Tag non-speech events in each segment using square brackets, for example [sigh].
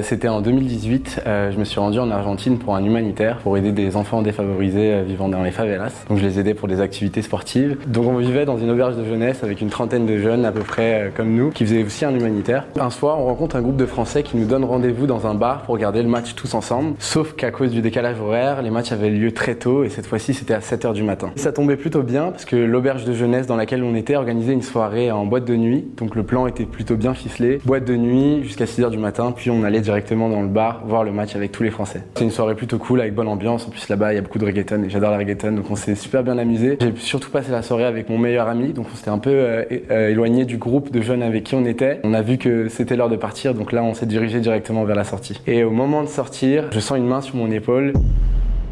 C'était en 2018, euh, je me suis rendu en Argentine pour un humanitaire, pour aider des enfants défavorisés euh, vivant dans les favelas. Donc je les aidais pour des activités sportives. Donc on vivait dans une auberge de jeunesse avec une trentaine de jeunes à peu près euh, comme nous, qui faisaient aussi un humanitaire. Un soir, on rencontre un groupe de Français qui nous donne rendez-vous dans un bar pour regarder le match tous ensemble. Sauf qu'à cause du décalage horaire, les matchs avaient lieu très tôt et cette fois-ci c'était à 7h du matin. Ça tombait plutôt bien parce que l'auberge de jeunesse dans laquelle on était organisait une soirée en boîte de nuit. Donc le plan était plutôt bien ficelé. Boîte de nuit jusqu'à 6h du matin, puis on allait directement dans le bar voir le match avec tous les Français. C'est une soirée plutôt cool avec bonne ambiance. En plus là-bas il y a beaucoup de reggaeton et j'adore la reggaeton donc on s'est super bien amusé. J'ai surtout passé la soirée avec mon meilleur ami donc on s'était un peu euh, euh, éloigné du groupe de jeunes avec qui on était. On a vu que c'était l'heure de partir donc là on s'est dirigé directement vers la sortie. Et au moment de sortir, je sens une main sur mon épaule.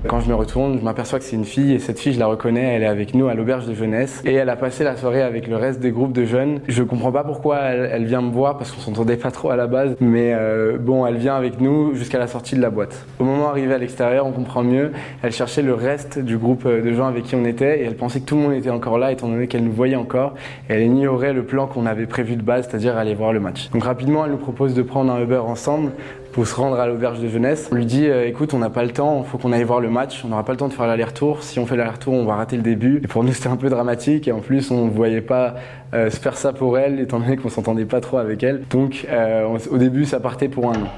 Quand je me retourne, je m'aperçois que c'est une fille et cette fille, je la reconnais, elle est avec nous à l'auberge de jeunesse et elle a passé la soirée avec le reste des groupes de jeunes. Je comprends pas pourquoi elle, vient me voir parce qu'on s'entendait pas trop à la base, mais euh, bon, elle vient avec nous jusqu'à la sortie de la boîte. Au moment d'arriver à l'extérieur, on comprend mieux. Elle cherchait le reste du groupe de gens avec qui on était et elle pensait que tout le monde était encore là étant donné qu'elle nous voyait encore. Et elle ignorait le plan qu'on avait prévu de base, c'est-à-dire aller voir le match. Donc rapidement, elle nous propose de prendre un Uber ensemble pour se rendre à l'auberge de jeunesse. On lui dit euh, écoute, on n'a pas le temps, il faut qu'on aille voir le match, on n'aura pas le temps de faire l'aller-retour. Si on fait l'aller-retour, on va rater le début. Et pour nous, c'était un peu dramatique et en plus, on ne voyait pas euh, se faire ça pour elle, étant donné qu'on s'entendait pas trop avec elle. Donc euh, au début, ça partait pour un non.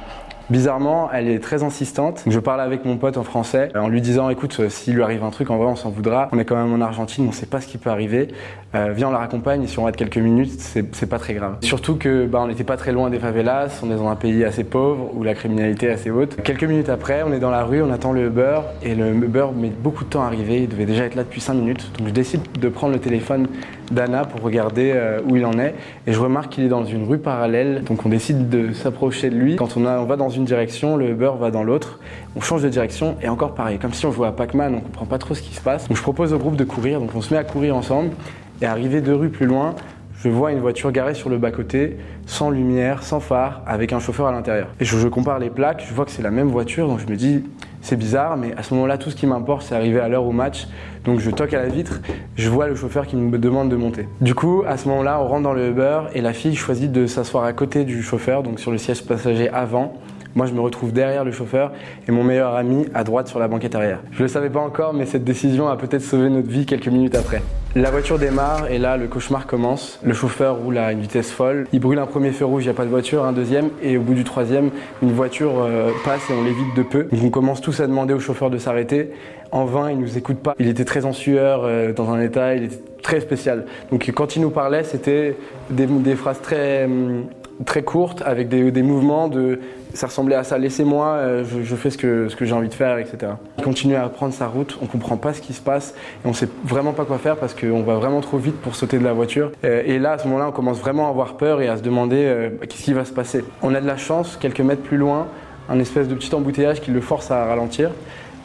Bizarrement, elle est très insistante. Je parle avec mon pote en français en lui disant écoute, euh, s'il lui arrive un truc, en vrai, on s'en voudra. On est quand même en Argentine, on sait pas ce qui peut arriver. Euh, viens, on la raccompagne si on reste quelques minutes, c'est pas très grave. Surtout que bah, on n'était pas très loin des favelas, on est dans un pays assez pauvre où la criminalité est assez haute. Quelques minutes après, on est dans la rue, on attend le Uber et le Uber met beaucoup de temps à arriver. Il devait déjà être là depuis 5 minutes. Donc je décide de prendre le téléphone d'Anna pour regarder euh, où il en est et je remarque qu'il est dans une rue parallèle. Donc on décide de s'approcher de lui. Quand on, a, on va dans une direction, le Uber va dans l'autre. On change de direction et encore pareil, comme si on jouait à Pac-Man, on comprend pas trop ce qui se passe. Donc je propose au groupe de courir, donc on se met à courir ensemble et arrivé deux rues plus loin, je vois une voiture garée sur le bas-côté, sans lumière, sans phare, avec un chauffeur à l'intérieur. Et je, compare les plaques, je vois que c'est la même voiture, donc je me dis, c'est bizarre, mais à ce moment-là, tout ce qui m'importe, c'est arriver à l'heure au match. Donc je toque à la vitre, je vois le chauffeur qui me demande de monter. Du coup, à ce moment-là, on rentre dans le Uber et la fille choisit de s'asseoir à côté du chauffeur, donc sur le siège passager avant. Moi, je me retrouve derrière le chauffeur et mon meilleur ami à droite sur la banquette arrière. Je le savais pas encore, mais cette décision a peut-être sauvé notre vie quelques minutes après. La voiture démarre et là, le cauchemar commence. Le chauffeur roule à une vitesse folle. Il brûle un premier feu rouge, il n'y a pas de voiture, un deuxième, et au bout du troisième, une voiture euh, passe et on l'évite de peu. Donc on commence tous à demander au chauffeur de s'arrêter. En vain, il nous écoute pas. Il était très en sueur, euh, dans un état, il était très spécial. Donc quand il nous parlait, c'était des, des, phrases très, hum, très courtes avec des, mouvements de ça ressemblait à ça, laissez-moi, euh, je, fais ce que, j'ai envie de faire, etc. Il continue à prendre sa route, on comprend pas ce qui se passe et on sait vraiment pas quoi faire parce qu'on va vraiment trop vite pour sauter de la voiture. Euh, et là, à ce moment-là, on commence vraiment à avoir peur et à se demander euh, qu'est-ce qui va se passer. On a de la chance, quelques mètres plus loin, un espèce de petit embouteillage qui le force à ralentir.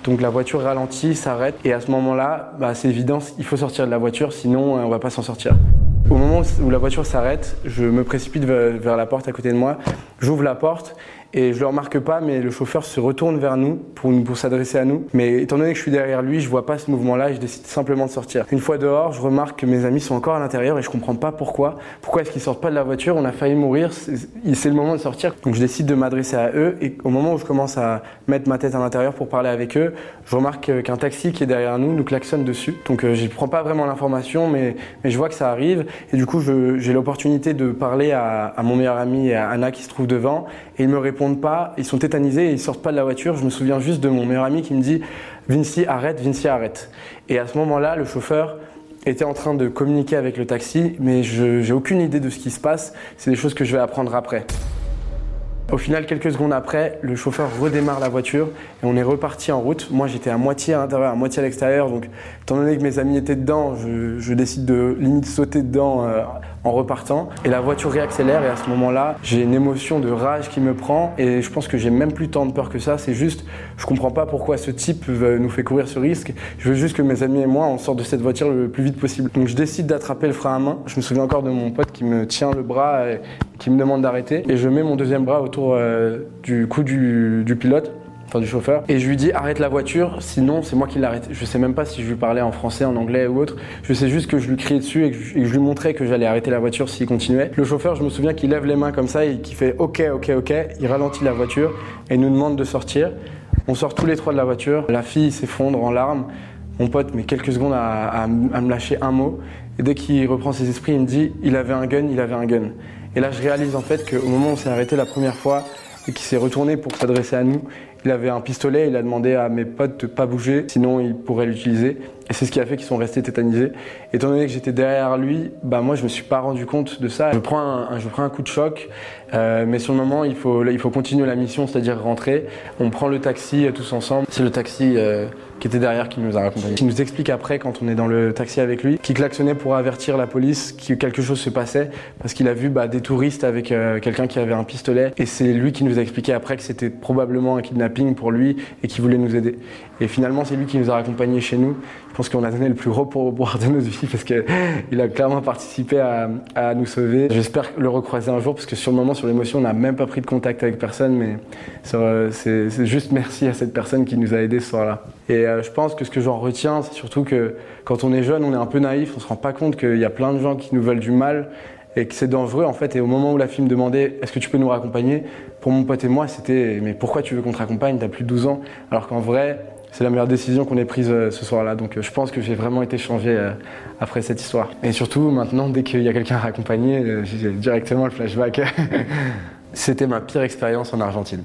Donc la voiture ralentit, s'arrête et à ce moment-là, bah, c'est évident, il faut sortir de la voiture, sinon on va pas s'en sortir. Au moment où la voiture s'arrête, je me précipite vers la porte à côté de moi, j'ouvre la porte et je le remarque pas, mais le chauffeur se retourne vers nous pour, pour s'adresser à nous. Mais étant donné que je suis derrière lui, je vois pas ce mouvement-là et je décide simplement de sortir. Une fois dehors, je remarque que mes amis sont encore à l'intérieur et je comprends pas pourquoi. Pourquoi est-ce qu'ils sortent pas de la voiture? On a failli mourir, c'est le moment de sortir. Donc je décide de m'adresser à eux et au moment où je commence à mettre ma tête à l'intérieur pour parler avec eux, je remarque qu'un taxi qui est derrière nous nous klaxonne dessus. Donc euh, je prends pas vraiment l'information, mais, mais je vois que ça arrive et du coup j'ai l'opportunité de parler à, à mon meilleur ami à Anna qui se trouve devant et ils me répondent répondent pas, ils sont tétanisés et ils sortent pas de la voiture. Je me souviens juste de mon meilleur ami qui me dit Vinci, arrête, Vinci, arrête. Et à ce moment-là, le chauffeur était en train de communiquer avec le taxi, mais je j'ai aucune idée de ce qui se passe. C'est des choses que je vais apprendre après. Au final, quelques secondes après, le chauffeur redémarre la voiture et on est reparti en route. Moi, j'étais à moitié à l'intérieur, à moitié à l'extérieur. Donc, étant donné que mes amis étaient dedans, je, je décide de limite sauter dedans euh, en repartant. Et la voiture réaccélère et à ce moment-là, j'ai une émotion de rage qui me prend et je pense que j'ai même plus tant de peur que ça. C'est juste, je comprends pas pourquoi ce type nous fait courir ce risque. Je veux juste que mes amis et moi, on sorte de cette voiture le plus vite possible. Donc, je décide d'attraper le frein à main. Je me souviens encore de mon pote qui me tient le bras qui me demande d'arrêter et je mets mon deuxième bras autour euh, du cou du, pilote enfin du chauffeur. Et je lui dis arrête la voiture, sinon c'est moi qui l'arrête. Je sais même pas si je lui parlais en français, en anglais ou autre. Je sais juste que je lui criais dessus et que je, lui montrais que j'allais arrêter la voiture s'il continuait. Le chauffeur, je me souviens qu'il lève les mains comme ça et qu'il fait ok, ok, ok. Il ralentit la voiture et nous demande de sortir. On sort tous les trois de la voiture. La fille s'effondre en larmes. Mon pote met quelques secondes à, à me lâcher un mot. Et dès qu'il reprend ses esprits, il me dit il avait un gun, il avait un gun. Et là, je réalise en fait qu'au moment où on s'est arrêté la première fois et qu'il s'est retourné pour s'adresser à nous, il avait un pistolet, il a demandé à mes potes de pas bouger, sinon il pourrait l'utiliser. Et c'est ce qui a fait qu'ils sont restés tétanisés. Étant donné que j'étais derrière lui, bah moi je me suis pas rendu compte de ça. Je prends un, je prends un coup de choc, euh, mais sur le moment il faut, il faut continuer la mission, c'est-à-dire rentrer. On prend le taxi euh, tous ensemble. C'est le taxi euh, qui était derrière qui nous a raccompagnés. Qui nous explique après quand on est dans le taxi avec lui, qui klaxonnait pour avertir la police que quelque chose se passait parce qu'il a vu bah, des touristes avec quelqu'un qui avait un pistolet. Et c'est lui qui nous a expliqué après que c'était probablement un kidnapping pour lui et qui voulait nous aider. Et finalement c'est lui qui nous a raccompagnés chez nous. Je pense qu'on a donné le plus gros pourboire de notre vie parce qu'il [laughs] a clairement participé à, nous sauver. J'espère le recroiser un jour parce que sur le moment, sur l'émotion, on n'a même pas pris de contact avec personne, mais c'est juste merci à cette personne qui nous a aidés ce soir-là. Et euh, je pense que ce que j'en retiens, c'est surtout que quand on est jeune, on est un peu naïf, on se rend pas compte qu'il y a plein de gens qui nous veulent du mal et que c'est dangereux en fait. Et au moment où la fille me demandait est-ce que tu peux nous raccompagner, pour mon pote et moi, c'était mais pourquoi tu veux qu'on te raccompagne? T'as plus de 12 ans. Alors qu'en vrai, c'est la meilleure décision qu'on ait prise euh, ce soir-là. Donc euh, je pense que j'ai vraiment été changé après cette histoire. Et surtout, maintenant, dès qu'il y a quelqu'un à accompagner, j'ai directement le flashback. [laughs] C'était ma pire expérience en Argentine.